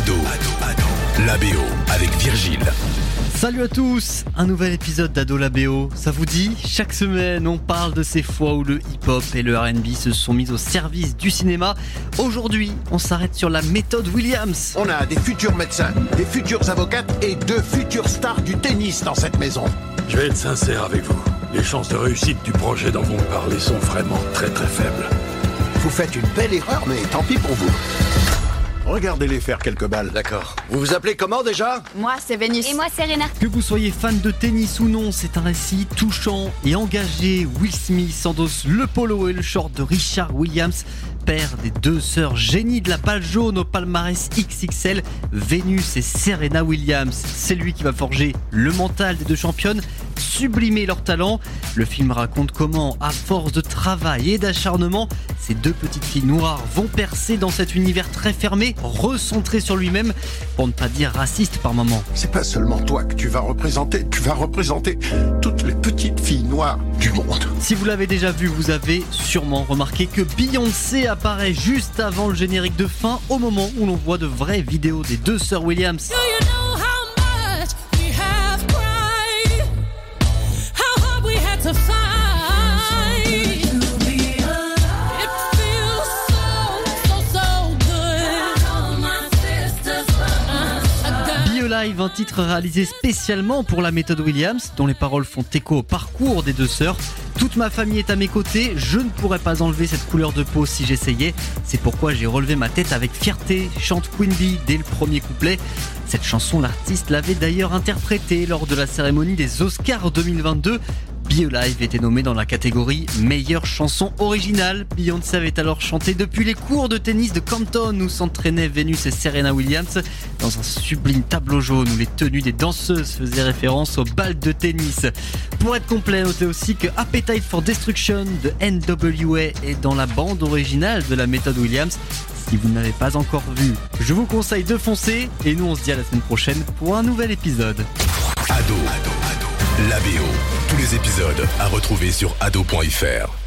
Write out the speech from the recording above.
Ado, la BO avec Virgile. Salut à tous, un nouvel épisode d'Ado la BO. Ça vous dit Chaque semaine, on parle de ces fois où le hip-hop et le R&B se sont mis au service du cinéma. Aujourd'hui, on s'arrête sur la méthode Williams. On a des futurs médecins, des futures avocates et deux futures stars du tennis dans cette maison. Je vais être sincère avec vous. Les chances de réussite du projet dont vous me parlez sont vraiment très très faibles. Vous faites une belle erreur, mais tant pis pour vous. Regardez-les faire quelques balles. D'accord. Vous vous appelez comment déjà? Moi, c'est Vénus. Et moi, Serena. Que vous soyez fan de tennis ou non, c'est un récit touchant et engagé. Will Smith endosse le polo et le short de Richard Williams, père des deux sœurs génies de la balle jaune au palmarès XXL, Vénus et Serena Williams. C'est lui qui va forger le mental des deux championnes, sublimer leur talent. Le film raconte comment, à force de travail et d'acharnement, ces deux petites filles noires vont percer dans cet univers très fermé, recentré sur lui-même, pour ne pas dire raciste par moments. C'est pas seulement toi que tu vas représenter, tu vas représenter toutes les petites filles noires du monde. Si vous l'avez déjà vu, vous avez sûrement remarqué que Beyoncé apparaît juste avant le générique de fin, au moment où l'on voit de vraies vidéos des deux sœurs Williams. Do you know Be Alive, un titre réalisé spécialement pour la méthode Williams, dont les paroles font écho au parcours des deux sœurs. Toute ma famille est à mes côtés, je ne pourrais pas enlever cette couleur de peau si j'essayais. C'est pourquoi j'ai relevé ma tête avec fierté, chante Queen Bee dès le premier couplet. Cette chanson, l'artiste l'avait d'ailleurs interprétée lors de la cérémonie des Oscars 2022. Be Alive était nommé dans la catégorie meilleure chanson originale. Beyoncé avait alors chanté depuis les cours de tennis de Compton où s'entraînaient Venus et Serena Williams dans un sublime tableau jaune où les tenues des danseuses faisaient référence au bal de tennis. Pour être complet, notez aussi que Appetite for Destruction de NWA est dans la bande originale de la méthode Williams. Si vous n'avez pas encore vu, je vous conseille de foncer et nous on se dit à la semaine prochaine pour un nouvel épisode. Ado, la BO. Tous les épisodes à retrouver sur ado.fr.